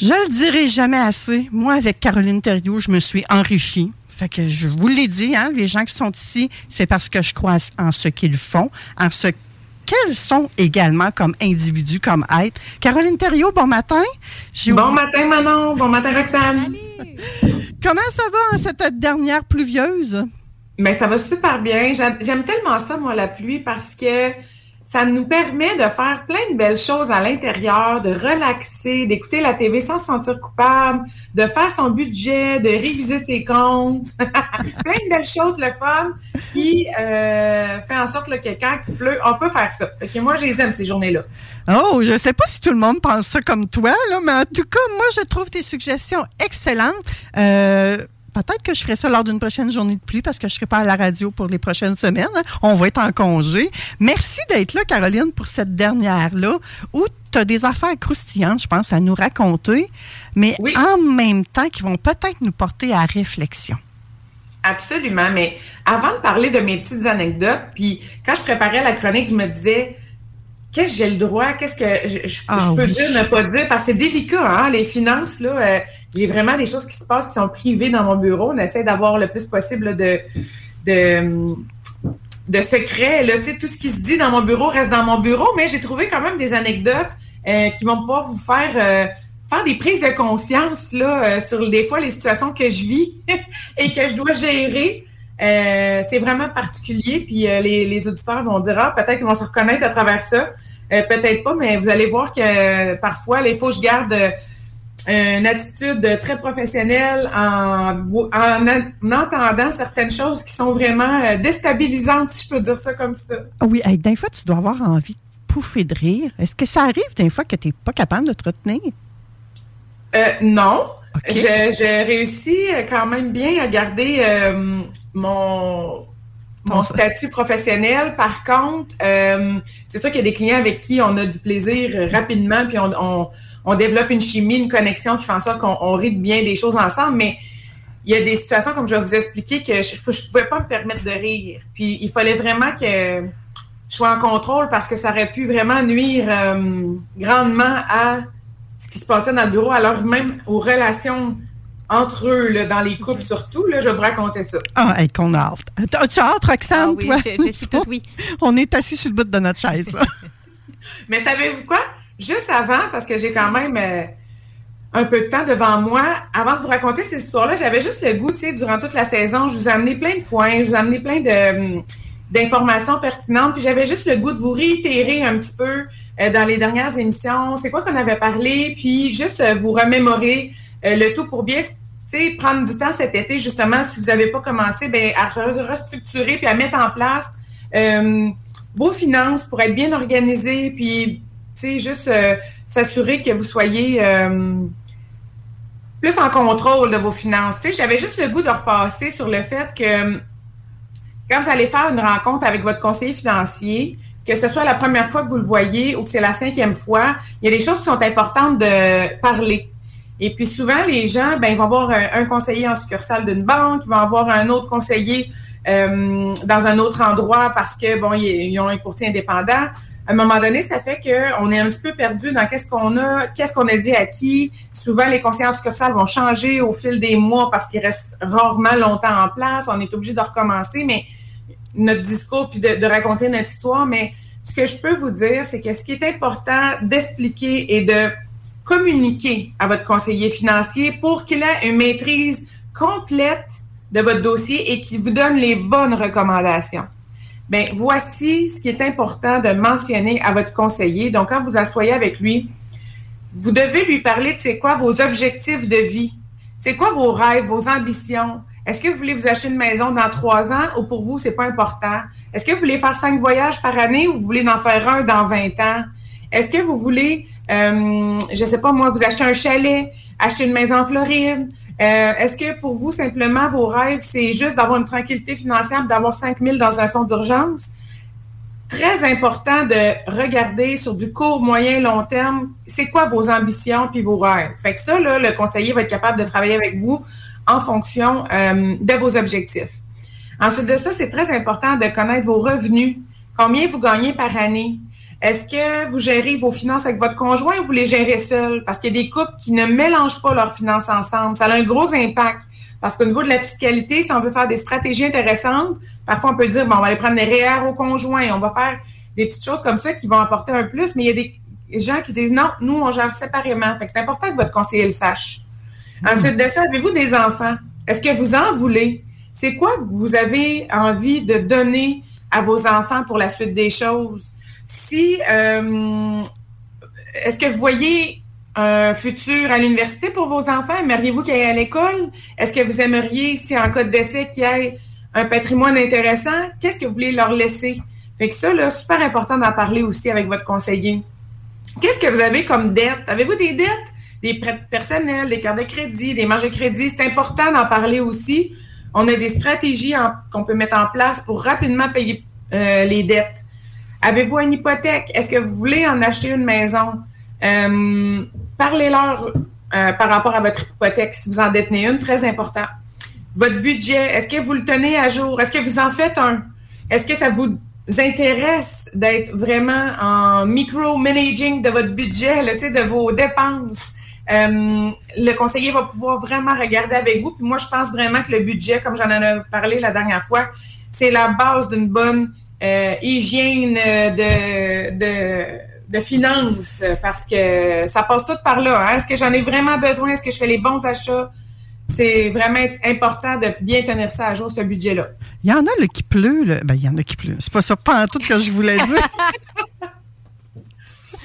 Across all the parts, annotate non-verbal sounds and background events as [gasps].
Je le dirai jamais assez. Moi, avec Caroline Thériault, je me suis enrichie. Fait que je vous l'ai dit, hein, les gens qui sont ici, c'est parce que je crois en ce qu'ils font, en ce qu'elles sont également comme individus, comme êtres. Caroline Thériault, bon matin. Bon matin, Manon. Bon matin, Roxane. Comment ça va en cette dernière pluvieuse? Mais ça va super bien. J'aime tellement ça, moi, la pluie, parce que ça nous permet de faire plein de belles choses à l'intérieur, de relaxer, d'écouter la TV sans se sentir coupable, de faire son budget, de réviser ses comptes. [laughs] plein de belles choses, le fun, qui euh, fait en sorte que quand il pleut, on peut faire ça. Moi, je les aime, ces journées-là. Oh, je sais pas si tout le monde pense ça comme toi, là, mais en tout cas, moi, je trouve tes suggestions excellentes. Euh, Peut-être que je ferai ça lors d'une prochaine journée de pluie parce que je ne serai pas à la radio pour les prochaines semaines. hein. On va être en congé. Merci d'être là, Caroline, pour cette dernière-là, où tu as des affaires croustillantes, je pense, à nous raconter, mais Oui. en même temps qui vont peut-être nous porter à réflexion. Absolument, mais avant de parler de mes petites anecdotes, puis quand je préparais la chronique, je me disais, qu'est-ce que j'ai le droit, qu'est-ce que je, je- Ah je peux oui. dire, ne pas dire, parce que c'est délicat, hein, les finances, là, euh, j'ai vraiment des choses qui se passent qui sont privées dans mon bureau, on essaie d'avoir le plus possible là, de, de, de secrets, là, tu sais, tout ce qui se dit dans mon bureau reste dans mon bureau, mais j'ai trouvé quand même des anecdotes euh, qui vont pouvoir vous faire... euh, faire des prises de conscience là euh, sur des fois les situations que je vis [laughs] et que je dois gérer. Euh, c'est vraiment particulier, puis euh, les, les auditeurs vont dire ah peut-être qu'ils vont se reconnaître à travers ça, Euh, peut-être pas, mais vous allez voir que parfois il faut que je garde une attitude très professionnelle en, vo- en, en entendant certaines choses qui sont vraiment déstabilisantes, si je peux dire ça comme ça. Oui, hey, des fois, tu dois avoir envie de pouffer de rire. Est-ce que ça arrive des fois que tu n'es pas capable de te retenir? Euh, non. OK. Je- J'ai réussi euh, quand même bien à garder euh, mon, mon statut professionnel. Par contre, euh, c'est sûr qu'il y a des clients avec qui on a du plaisir rapidement, puis on, on, on développe une chimie, une connexion qui fait en sorte qu'on on rit de bien des choses ensemble, mais il y a des situations, comme je vais vous expliquer, que je ne pouvais pas me permettre de rire. Puis il fallait vraiment que je sois en contrôle parce que ça aurait pu vraiment nuire euh, grandement à ce qui se passait dans le bureau, alors même aux relations entre eux, là, dans les couples surtout. Là, je vais vous raconter ça. Ah, hey, qu'on a hâte. As-tu hâte, Roxane, Ah oui, toi? je, je suis toute oui. [laughs] On est assis sur le bout de notre chaise. là. [laughs] Mais savez-vous quoi? Juste avant, parce que j'ai quand même euh, un peu de temps devant moi, avant de vous raconter ces histoires-là, j'avais juste le goût, tu sais, durant toute la saison, je vous ai amené plein de points, je vous ai amené plein de hum, d'informations pertinentes, puis j'avais juste le goût de vous réitérer un petit peu euh, dans les dernières émissions, c'est quoi qu'on avait parlé, puis juste euh, vous remémorer euh, le tout pour bien, prendre du temps cet été, justement, si vous n'avez pas commencé, ben, à re- restructurer puis à mettre en place euh, vos finances pour être bien organisées, puis, tu sais, juste euh, s'assurer que vous soyez euh, plus en contrôle de vos finances. Tu sais, j'avais juste le goût de repasser sur le fait que quand vous allez faire une rencontre avec votre conseiller financier, que ce soit la première fois que vous le voyez ou que c'est la cinquième fois, il y a des choses qui sont importantes de parler. Et puis souvent, les gens, ben, ils vont avoir un, conseiller en succursale d'une banque, ils vont avoir un autre conseiller euh, dans un autre endroit parce que bon, ils, ont un courtier indépendant. À un moment donné, ça fait qu'on est un petit peu perdu dans qu'est-ce qu'on a, qu'est-ce qu'on a dit à qui. Souvent, les conseillers en succursale vont changer au fil des mois parce qu'ils restent rarement longtemps en place. On est obligé de recommencer, mais notre discours puis de raconter notre histoire, mais ce que je peux vous dire, c'est que ce qui est important d'expliquer et de communiquer à votre conseiller financier pour qu'il ait une maîtrise complète de votre dossier et qu'il vous donne les bonnes recommandations. Bien, voici ce qui est important de mentionner à votre conseiller. Donc, quand vous asseyez avec lui, vous devez lui parler de c'est quoi vos objectifs de vie, c'est quoi vos rêves, vos ambitions? Est-ce que vous voulez vous acheter une maison dans trois ans ou pour vous, c'est pas important? Est-ce que vous voulez faire cinq voyages par année ou vous voulez en faire un dans 20 ans? Est-ce que vous voulez, euh, je sais pas moi, vous acheter un chalet, acheter une maison en Floride? Euh, Est-ce que pour vous, simplement, vos rêves, c'est juste d'avoir une tranquillité financière, d'avoir 5 000 dans un fonds d'urgence? Très important de regarder sur du court, moyen, long terme, c'est quoi vos ambitions puis vos rêves. Fait que ça, là, le conseiller va être capable de travailler avec vous en fonction euh, de vos objectifs. Ensuite de ça, c'est très important de connaître vos revenus. Combien vous gagnez par année? Est-ce que vous gérez vos finances avec votre conjoint ou vous les gérez seul? Parce qu'il y a des couples qui ne mélangent pas leurs finances ensemble. Ça a un gros impact. Parce qu'au niveau de la fiscalité, si on veut faire des stratégies intéressantes, parfois on peut dire, bon, on va aller prendre des REER au conjoint, on va faire des petites choses comme ça qui vont apporter un plus, mais il y a des gens qui disent, non, nous, on gère séparément. Fait que c'est important que votre conseiller le sache. Ensuite de ça, avez-vous des enfants? Est-ce que vous en voulez? C'est quoi que vous avez envie de donner à vos enfants pour la suite des choses? Si euh, est-ce que vous voyez un futur à l'université pour vos enfants? Aimeriez-vous qu'ils aillent à l'école? Est-ce que vous aimeriez, si en cas de décès, qu'il y ait un patrimoine intéressant? Qu'est-ce que vous voulez leur laisser? Fait que ça, là, super important d'en parler aussi avec votre conseiller. Qu'est-ce que vous avez comme dette? Avez-vous des dettes? Des prêts personnels, des cartes de crédit, des marges de crédit? C'est important d'en parler aussi. On a des stratégies qu'on peut mettre en place pour rapidement payer euh, les dettes. Avez-vous une hypothèque? Est-ce que vous voulez en acheter une maison? Euh, Parlez-leur euh, par rapport à votre hypothèque si vous en détenez une, très important. Votre budget, est-ce que vous le tenez à jour? Est-ce que vous en faites un? Est-ce que ça vous intéresse d'être vraiment en micro-managing de votre budget, de vos dépenses? Euh, le conseiller va pouvoir vraiment regarder avec vous. Puis moi, je pense vraiment que le budget, comme j'en ai parlé la dernière fois, c'est la base d'une bonne euh, hygiène de, de, de, finances parce que ça passe tout par là. Hein. Est-ce que j'en ai vraiment besoin? Est-ce que je fais les bons achats? C'est vraiment important de bien tenir ça à jour, ce budget-là. Il y en a le qui pleut. Là. Ben, il y en a qui pleut. C'est pas ça, pas en tout que je voulais dire. [laughs]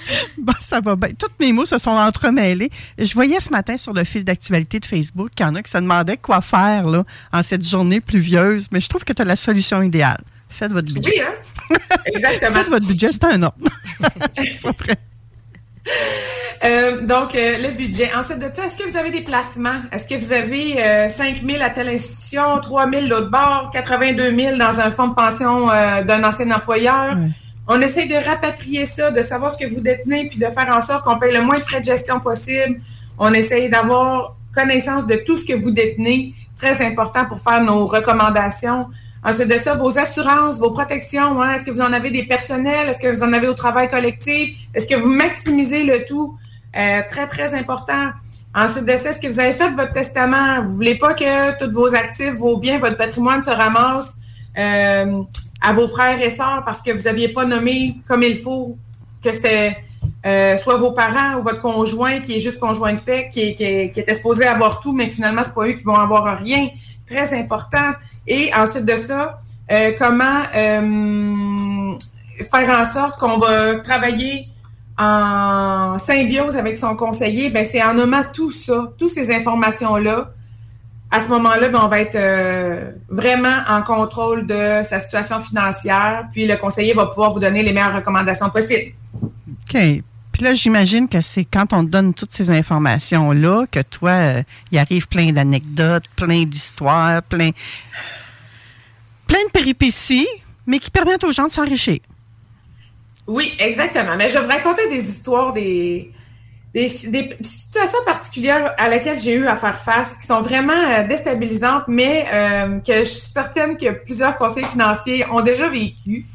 [laughs] Bon, ça va bien. Tous mes mots se sont entremêlés. Je voyais ce matin sur le fil d'actualité de Facebook qu'il y en a qui se demandaient quoi faire là, en cette journée pluvieuse, mais je trouve que tu as la solution idéale. Faites votre budget. Oui, hein? Exactement. [laughs] Faites votre budget, c'est un ordre. [laughs] c'est pas prêt. Euh, donc, euh, le budget. Ensuite de ça, est-ce que vous avez des placements? Est-ce que vous avez euh, 5 000 à telle institution, 3 000 l'autre bord, 82 000 dans un fonds de pension euh, d'un ancien employeur? On essaie de rapatrier ça, de savoir ce que vous détenez, puis de faire en sorte qu'on paye le moins de frais de gestion possible. On essaye d'avoir connaissance de tout ce que vous détenez. Très important pour faire nos recommandations. Ensuite de ça, vos assurances, vos protections, hein, est-ce que vous en avez des personnels? Est-ce que vous en avez au travail collectif? Est-ce que vous maximisez le tout? Euh, très, très important. Ensuite de ça, est-ce que vous avez fait votre testament? Vous voulez pas que tous vos actifs, vos biens, votre patrimoine se ramasse euh, à vos frères et sœurs parce que vous n'aviez pas nommé comme il faut que c'était euh, soit vos parents ou votre conjoint qui est juste conjoint de fait, qui, qui, qui était supposé avoir tout, mais finalement, c'est pas eux qui vont avoir rien. Très important. Et ensuite de ça, euh, comment euh, faire en sorte qu'on va travailler en symbiose avec son conseiller, ben c'est en nommant tout ça, toutes ces informations-là. À ce moment-là, ben, on va être euh, vraiment en contrôle de sa situation financière, puis le conseiller va pouvoir vous donner les meilleures recommandations possibles. OK. Puis là, j'imagine que c'est quand on te donne toutes ces informations-là que toi, euh, il arrive plein d'anecdotes, plein d'histoires, plein, de péripéties, mais qui permettent aux gens de s'enrichir. Oui, exactement. Mais je vais vous raconter des histoires, des situations particulières à laquelle j'ai eu à faire face, qui sont vraiment euh, déstabilisantes, mais euh, que je suis certaine que plusieurs conseils financiers ont déjà vécu.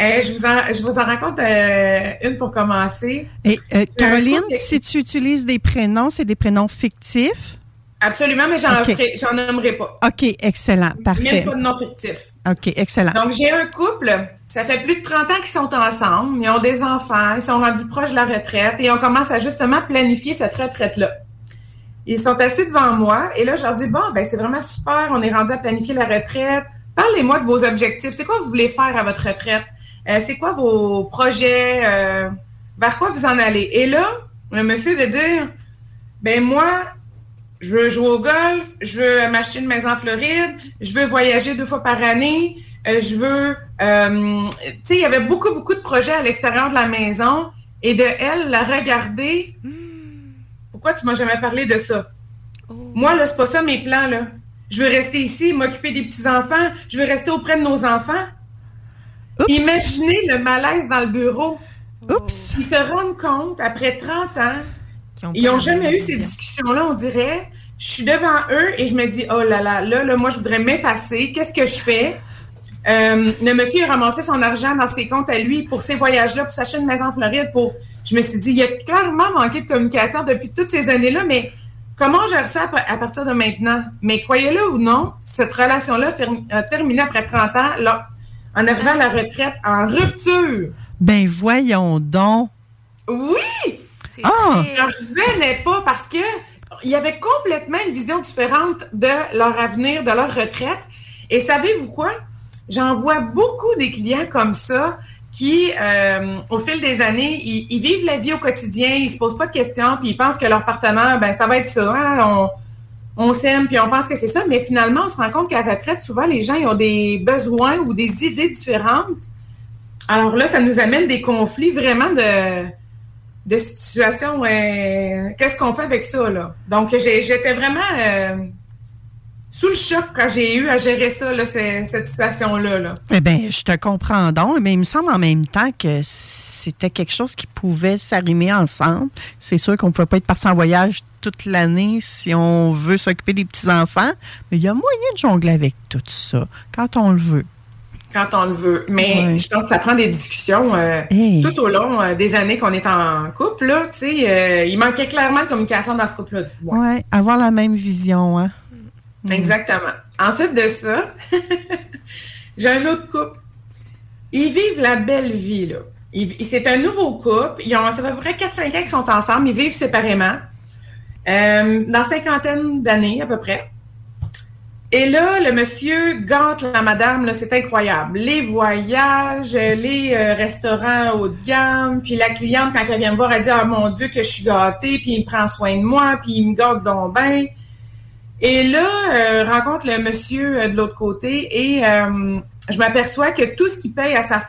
Euh, je, vous en, je vous en raconte euh, une pour commencer. Et euh, Caroline, si tu utilises des prénoms, c'est des prénoms fictifs? Absolument, mais j'en okay. nommerai pas. OK, excellent, parfait. Même pas de nom fictif. OK, excellent. Donc, j'ai un couple, ça fait plus de 30 ans qu'ils sont ensemble, ils ont des enfants, ils sont rendus proches de la retraite et on commence à justement planifier cette retraite-là. Ils sont assis devant moi et là, je leur dis, bon, ben c'est vraiment super, on est rendu à planifier la retraite. Parlez-moi de vos objectifs. C'est quoi vous voulez faire à votre retraite? Euh, c'est quoi vos projets? Euh, vers quoi vous en allez? Et là, le monsieur de dire, ben moi, je veux jouer au golf, je veux m'acheter une maison en Floride, je veux voyager deux fois par année, euh, je veux... tu sais, il y avait beaucoup, beaucoup de projets à l'extérieur de la maison et de elle, la regarder... Pourquoi tu m'as jamais parlé de ça? Oh. Moi, là, c'est pas ça mes plans, là. Je veux rester ici, m'occuper des petits-enfants. Je veux rester auprès de nos enfants. Imaginez le malaise dans le bureau. Oups. Ils se rendent compte, après 30 ans, ils n'ont jamais eu ces discussions-là, on dirait. Je suis devant eux et je me dis, oh là là, là, là moi, je voudrais m'effacer. Qu'est-ce que je fais? Euh, le monsieur a ramassé son argent dans ses comptes à lui pour ces voyages-là, pour s'acheter une maison en Floride. Pour, je me suis dit, il a clairement manqué de communication depuis toutes ces années-là, mais comment gère ça à partir de maintenant? Mais croyez-le ou non, cette relation-là a terminé après 30 ans, là, en arrivant à la retraite, en rupture. Ben voyons donc. Oui! Ah! Je ne revenais pas parce que il y avait complètement une vision différente de leur avenir, de leur retraite. Et savez-vous quoi? J'en vois beaucoup des clients comme ça qui, euh, au fil des années, ils, vivent la vie au quotidien, ils se posent pas de questions, puis ils pensent que leur partenaire, ben ça va être ça. Hein? On, on s'aime, puis on pense que c'est ça, mais finalement, on se rend compte qu'à la retraite, souvent, les gens ont des besoins ou des idées différentes. Alors là, ça nous amène des conflits vraiment de, situations. Qu'est-ce qu'on fait avec ça, là? Donc, j'étais vraiment... Euh, sous le choc quand j'ai eu à gérer ça, cette situation-là. Là. Eh bien, je te comprends donc, mais il me semble en même temps que c'était quelque chose qui pouvait s'arrimer ensemble. C'est sûr qu'on ne pouvait pas être parti en voyage toute l'année si on veut s'occuper des petits-enfants, mais il y a moyen de jongler avec tout ça quand on le veut. Quand on le veut. Mais je pense que ça prend des discussions euh, tout au long euh, des années qu'on est en couple. Là, euh, il manquait clairement de communication dans ce couple-là. Oui, avoir la même vision. Hein? Mm. Exactement. Ensuite de ça, [laughs] j'ai un autre couple. Ils vivent la belle vie, là. C'est un nouveau couple. Ils ont, ça fait à peu près 4-5 ans qu'ils sont ensemble. Ils vivent séparément. Euh, dans cinquantaine d'années, à peu près. Et là, le monsieur gâte la madame, c'est incroyable. Les voyages, les euh, restaurants haut de gamme, puis la cliente, quand elle vient me voir, elle dit « Ah, mon Dieu, que je suis gâtée, puis il me prend soin de moi, puis il me gâte donc bien. » Et là, euh, rencontre le monsieur euh, de l'autre côté et je m'aperçois que tout ce qu'il paye à sa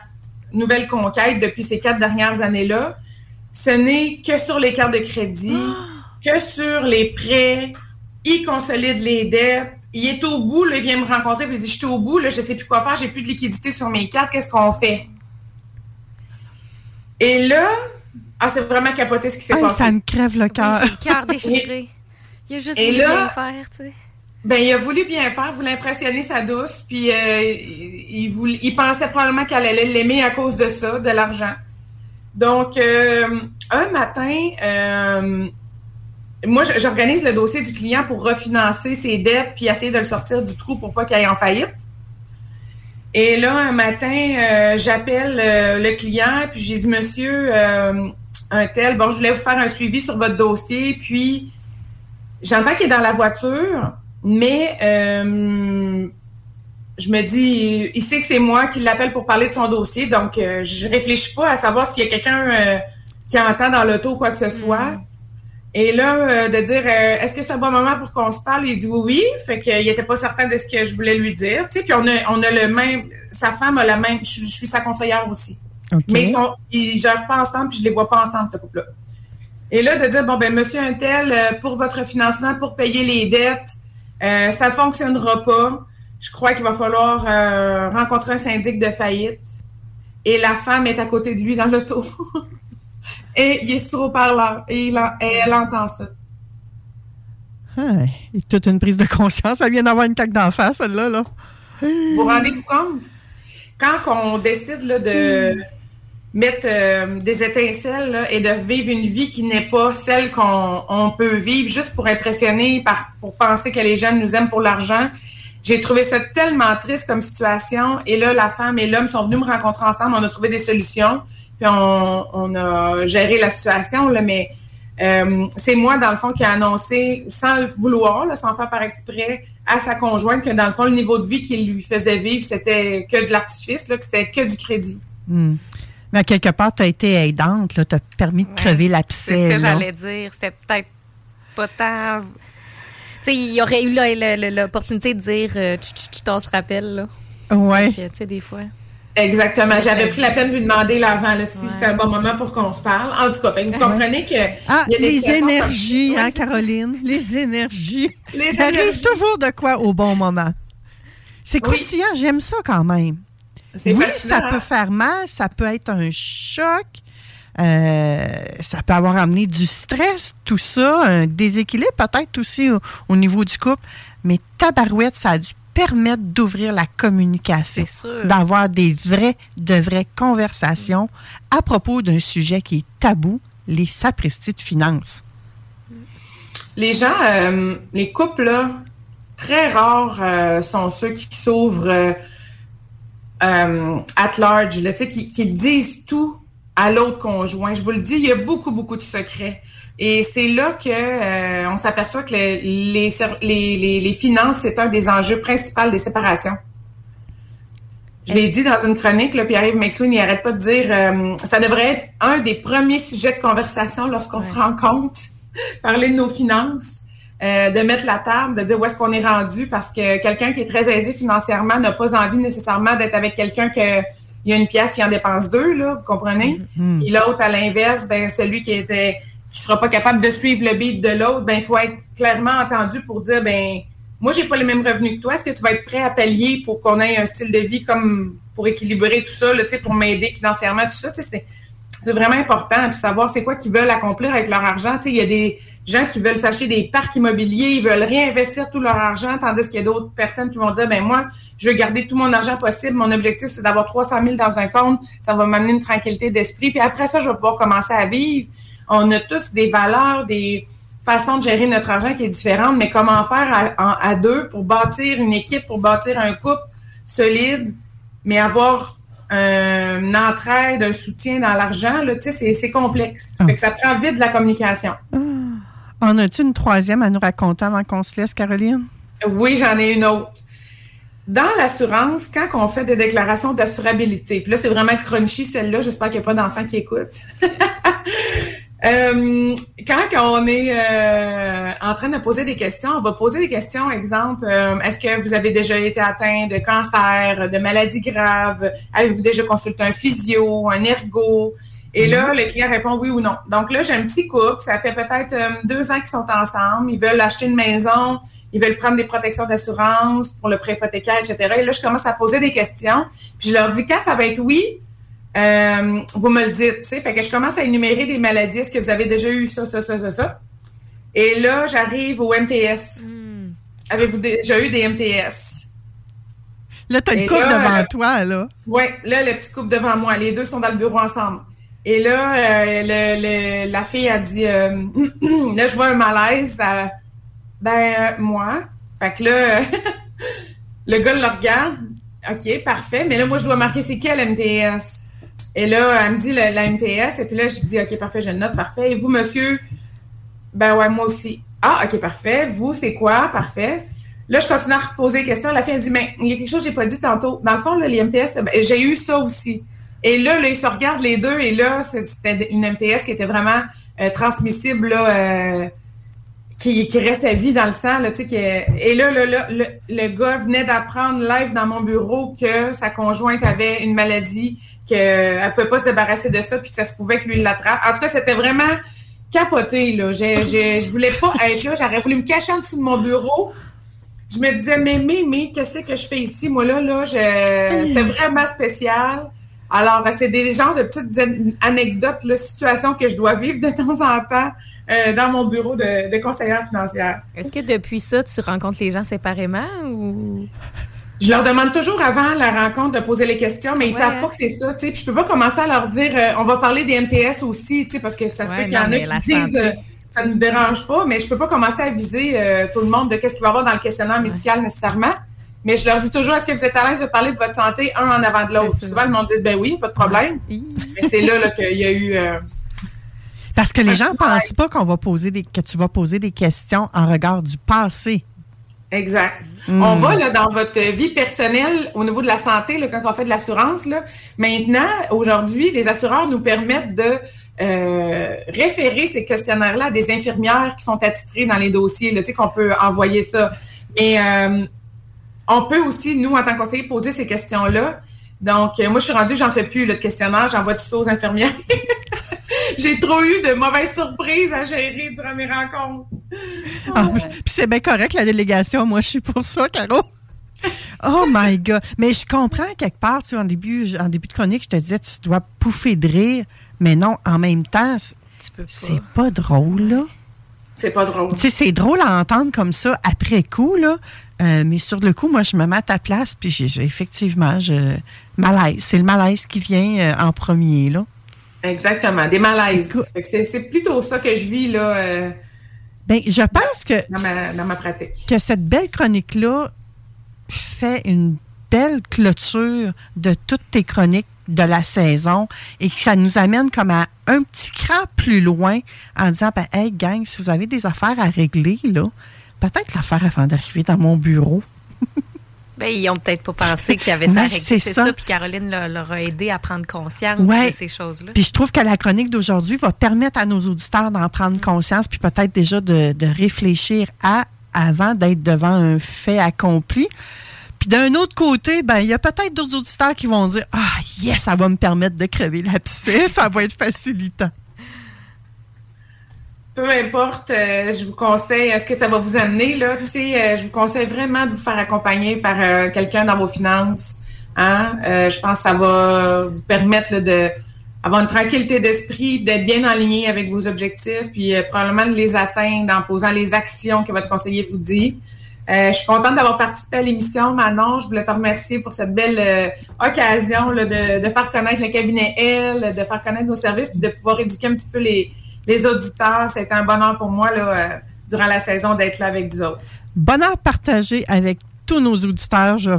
nouvelle conquête depuis ces quatre dernières années-là, ce n'est que sur les cartes de crédit, [gasps] que sur les prêts. Il consolide les dettes. Il est au bout, là, il vient me rencontrer, il dit, je suis au bout, là, je sais plus quoi faire, j'ai plus de liquidité sur mes cartes, qu'est-ce qu'on fait? Et là, ah, c'est vraiment capoté ce qui s'est passé. Ça me crève le cœur. J'ai le cœur [laughs] déchiré. Il a juste voulu bien faire, tu sais. Ben, il a voulu bien faire, voulait impressionner sa douce, puis euh, il, pensait probablement qu'elle allait l'aimer à cause de ça, de l'argent. Donc, euh, un matin, euh, moi, j'organise le dossier du client pour refinancer ses dettes, puis essayer de le sortir du trou pour pas qu'il aille en faillite. Et là, un matin, j'appelle le client, puis j'ai dit, monsieur, un tel, bon, je voulais vous faire un suivi sur votre dossier, puis j'entends qu'il est dans la voiture, mais euh, je me dis, il sait que c'est moi qui l'appelle pour parler de son dossier, donc euh, je réfléchis pas à savoir s'il y a quelqu'un euh, qui entend dans l'auto ou quoi que ce soit. Mm. Et là, de dire, est-ce que c'est un bon moment pour qu'on se parle? Il dit oui, oui. Fait qu'il n'était pas certain de ce que je voulais lui dire. Tu sais, puis on a, on a le même, sa femme a la même, je, suis sa conseillère aussi. Mais ils sont, ils gèrent pas ensemble, puis je les vois pas ensemble, ce couple-là. Et là, de dire, bon, ben, monsieur Untel, euh, pour votre financement, pour payer les dettes, euh, ça ne fonctionnera pas. Je crois qu'il va falloir euh, rencontrer un syndic de faillite. Et la femme est à côté de lui dans l'auto. [laughs] et il est sur haut-parleur. Et, elle entend ça. Ah, toute une prise de conscience. Elle vient d'avoir une claque d'en face, celle-là. Là. Vous vous rendez-vous compte? Quand on décide là, de mettre euh, des étincelles et de vivre une vie qui n'est pas celle qu'on peut vivre juste pour impressionner, pour penser que les jeunes nous aiment pour l'argent. j'ai trouvé ça tellement triste comme situation. Et là, la femme et l'homme sont venus me rencontrer ensemble. On a trouvé des solutions. Puis on, a géré la situation. Mais euh, c'est moi, dans le fond, qui a annoncé, sans le vouloir, sans faire par exprès, à sa conjointe que, dans le fond, le niveau de vie qu'il lui faisait vivre, c'était que de l'artifice, que c'était que du crédit. Hmm. Mais quelque part, tu as été aidante, tu as permis de crever l'abcès. C'est ce que j'allais dire. C'était peut-être pas tant il y aurait eu l'opportunité de dire euh, tu t'en se rappelles, là. Ouais. Tu sais, des fois. Exactement. J'avais pris la peine de lui demander là, avant si c'était un bon moment pour qu'on se parle. En tout cas, vous comprenez que. Ah, les énergies, hein, Caroline? Les énergies. Les Il arrive toujours de quoi au bon moment. C'est croustillant, j'aime ça quand même. Oui, ça peut faire mal, ça peut être un choc, euh, ça peut avoir amené du stress, tout ça, un déséquilibre peut-être aussi au, niveau du couple. Mais tabarouette, ça a dû permettre d'ouvrir la communication, d'avoir des vraies, de vraies conversations à propos d'un sujet qui est tabou, les sapristis de finances. Les gens, euh, les couples, là, très rares euh, sont ceux qui s'ouvrent at large, là, qui, qui disent tout à l'autre conjoint. Je vous le dis, il y a beaucoup, beaucoup de secrets. Et c'est là que euh, on s'aperçoit que les, les, les, finances, c'est un des enjeux principaux des séparations. Je l'ai dit dans une chronique, là, Pierre-Yves McSween, il n'arrête pas de dire euh, ça devrait être un des premiers sujets de conversation lorsqu'on se rend compte, [laughs] parler de nos finances, euh, de mettre la table, de dire où est-ce qu'on est rendu, parce que quelqu'un qui est très aisé financièrement n'a pas envie nécessairement d'être avec quelqu'un que il y a une pièce qui en dépense deux, là, vous comprenez? Mm-hmm. Et l'autre, à l'inverse, ben, celui qui était qui sera pas capable de suivre le beat de l'autre, ben, il faut être clairement entendu pour dire, ben, moi, j'ai pas les mêmes revenus que toi. Est-ce que tu vas être prêt à pallier pour qu'on ait un style de vie comme pour équilibrer tout ça, là, pour m'aider financièrement, tout ça? C'est, c'est vraiment important. Puis savoir c'est quoi qu'ils veulent accomplir avec leur argent. Il y a des gens qui veulent s'acheter des parcs immobiliers, ils veulent réinvestir tout leur argent, tandis qu'il y a d'autres personnes qui vont dire, ben moi, je veux garder tout mon argent possible. Mon objectif, c'est d'avoir 300 000 dans un compte. Ça va m'amener une tranquillité d'esprit. Puis après ça, je vais pouvoir commencer à vivre. On a tous des valeurs, des façons de gérer notre argent qui est différente, mais comment faire à, deux pour bâtir une équipe, pour bâtir un couple solide, mais avoir une entraide, un soutien dans l'argent, là, tu sais, c'est complexe. Ah. ça prend vite de la communication. Ah. En as-tu une troisième à nous raconter avant qu'on se laisse, Caroline? Oui, j'en ai une autre. Dans l'assurance, quand on fait des déclarations d'assurabilité, puis là, c'est vraiment crunchy celle-là, j'espère qu'il n'y a pas d'enfants qui écoutent. [laughs] Euh, quand on est euh, en train de poser des questions, on va poser des questions, exemple, euh, est-ce que vous avez déjà été atteint de cancer, de maladies graves? Avez-vous déjà consulté un physio, un ergo? Et là, mhm. le client répond oui ou non. Donc là, j'ai un petit couple, ça fait peut-être deux ans qu'ils sont ensemble, ils veulent acheter une maison, ils veulent prendre des protections d'assurance pour le prêt hypothécaire, etc. Et là, je commence à poser des questions. Puis je leur dis, quand ça va être oui, euh, vous me le dites. sais. Fait que je commence à énumérer des maladies. Est-ce que vous avez déjà eu ça, ça, ça, ça, ça? Et là, j'arrive au MTS. Hmm. Avez-vous déjà eu des MTS? Là, tu as une coupe devant toi, là. Oui, là, le petit couple devant moi. Les deux sont dans le bureau ensemble. Et là, euh, le, la fille a dit, euh, [clears throat] là, je vois un malaise. Ben, moi. Fait que là, [laughs] le gars le regarde. OK, parfait. Mais là, moi, je dois marquer c'est quel MTS. Et là, elle me dit la, MTS. Et puis là, je dis OK, parfait, je note, parfait. Et vous, monsieur? Ben ouais, moi aussi. Ah, OK, parfait. Vous, c'est quoi? Parfait. Là, je continue à reposer des questions. La fille, elle dit, mais il y a quelque chose que j'ai pas dit tantôt. Dans le fond, les MTS, ben, j'ai eu ça aussi. Et là, là, ils se regardent les deux. Et là, c'était une MTS qui était vraiment euh, transmissible, là, euh, qui, qui reste vie dans le sang. Là, qui Et là, le, le, gars venait d'apprendre live dans mon bureau que sa conjointe avait une maladie, qu'elle ne pouvait pas se débarrasser de ça, puis que ça se pouvait que lui l'attrape. En tout cas, c'était vraiment capoté. Là. Je, je, je voulais pas être là. J'aurais voulu me cacher en dessous de mon bureau. Je me disais, mais, mais, mais, qu'est-ce que je fais ici? Moi, là, là, c'était vraiment spécial. Alors, ben, c'est des genres de petites anecdotes, là, situations que je dois vivre de temps en temps euh, dans mon bureau de, de conseillère financière. Est-ce que depuis ça, tu rencontres les gens séparément ou? Je leur demande toujours avant la rencontre de poser les questions, mais ils ne savent pas que c'est ça. Puis je peux pas commencer à leur dire euh, on va parler des MTS aussi, parce que ça se peut qu'il y en a qui disent euh, ça ne me dérange pas, mais je peux pas commencer à viser tout le monde de qu'est-ce qu'il va y avoir dans le questionnaire médical nécessairement. Mais je leur dis toujours, est-ce que vous êtes à l'aise de parler de votre santé un en avant de l'autre? Souvent, le monde dit, ben oui, pas de problème. Mais c'est là, là qu'il y a eu... Euh, Parce que les gens ne pensent pas qu'on va poser des, que tu vas poser des questions en regard du passé. Exact. Hmm. On va là, dans votre vie personnelle au niveau de la santé, là, quand on fait de l'assurance. Maintenant, aujourd'hui, les assureurs nous permettent de euh, référer ces questionnaires-là à des infirmières qui sont attitrées dans les dossiers. tu sais qu'on peut envoyer ça. Mais euh, on peut aussi, nous, en tant que conseiller, poser ces questions-là. Donc, euh, moi, je suis rendue, j'en fais plus le questionnaire, j'envoie tout ça aux infirmières. [laughs] J'ai trop eu de mauvaises surprises à gérer durant mes rencontres. Ah, puis c'est bien correct, la délégation. Moi, je suis pour ça, Caro. [laughs] Oh my God. Mais je comprends quelque part, tu sais, en début, en début de chronique, je te disais, tu dois pouffer de rire. Mais non, en même temps, c'est pas drôle, là. C'est pas drôle. Tu sais, c'est drôle à entendre comme ça après coup, là. Euh, mais sur le coup, moi, je me mets à ta place, puis j'ai, effectivement, je, malaise. C'est le malaise qui vient euh, en premier, là. Exactement, des malaises. C'est, plutôt ça que je vis, là. Euh, ben, je pense que. Dans ma, dans ma pratique. Que cette belle chronique-là fait une belle clôture de toutes tes chroniques de la saison et que ça nous amène comme à un petit cran plus loin en disant ben, Hey, gang, si vous avez des affaires à régler, là, peut-être l'affaire avant d'arriver dans mon bureau. ben, ils n'ont peut-être pas pensé qu'il y avait ça à. C'est ça. Puis Caroline leur, a aidé à prendre conscience de ces choses-là. Puis je trouve que la chronique d'aujourd'hui va permettre à nos auditeurs d'en prendre conscience, puis peut-être déjà de, de réfléchir à avant d'être devant un fait accompli. Puis d'un autre côté, ben il y a peut-être d'autres auditeurs qui vont dire Ah, yes, ça va me permettre de crever l'abcès, [laughs] ça va être facilitant. Peu importe, euh, je vous conseille, est-ce que ça va vous amener, là, euh, je vous conseille vraiment de vous faire accompagner par euh, quelqu'un dans vos finances. Hein? je pense que ça va vous permettre de avoir une tranquillité d'esprit, d'être bien aligné avec vos objectifs, puis probablement de les atteindre en posant les actions que votre conseiller vous dit. Euh, je suis contente d'avoir participé à l'émission, Manon. Je voulais te remercier pour cette belle euh, occasion de, faire connaître le cabinet L, de faire connaître nos services, et de pouvoir éduquer un petit peu les, les auditeurs. C'était un bonheur pour moi là, euh, durant la saison d'être là avec vous autres. Bonheur partagé avec tous nos auditeurs. Je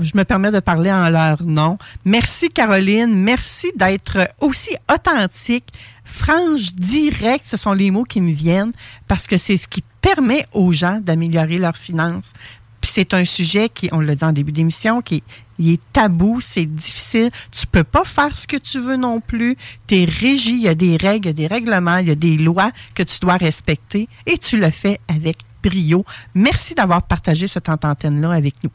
je me permets de parler en leur nom. Merci Caroline, merci d'être aussi authentique, franche, direct, ce sont les mots qui me viennent parce que c'est ce qui permet aux gens d'améliorer leurs finances. Puis c'est un sujet qui, on l'a dit en début d'émission, qui est tabou, c'est difficile. Tu peux pas faire ce que tu veux non plus. Tu es régi, il y a des règles, il y a des règlements, il y a des lois que tu dois respecter et tu le fais avec brio. Merci d'avoir partagé cette antenne-là avec nous.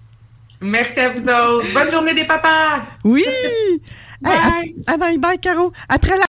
Merci à vous autres. Bonne journée des papas. Oui. [laughs] bye. bye, bye, Caro. Après la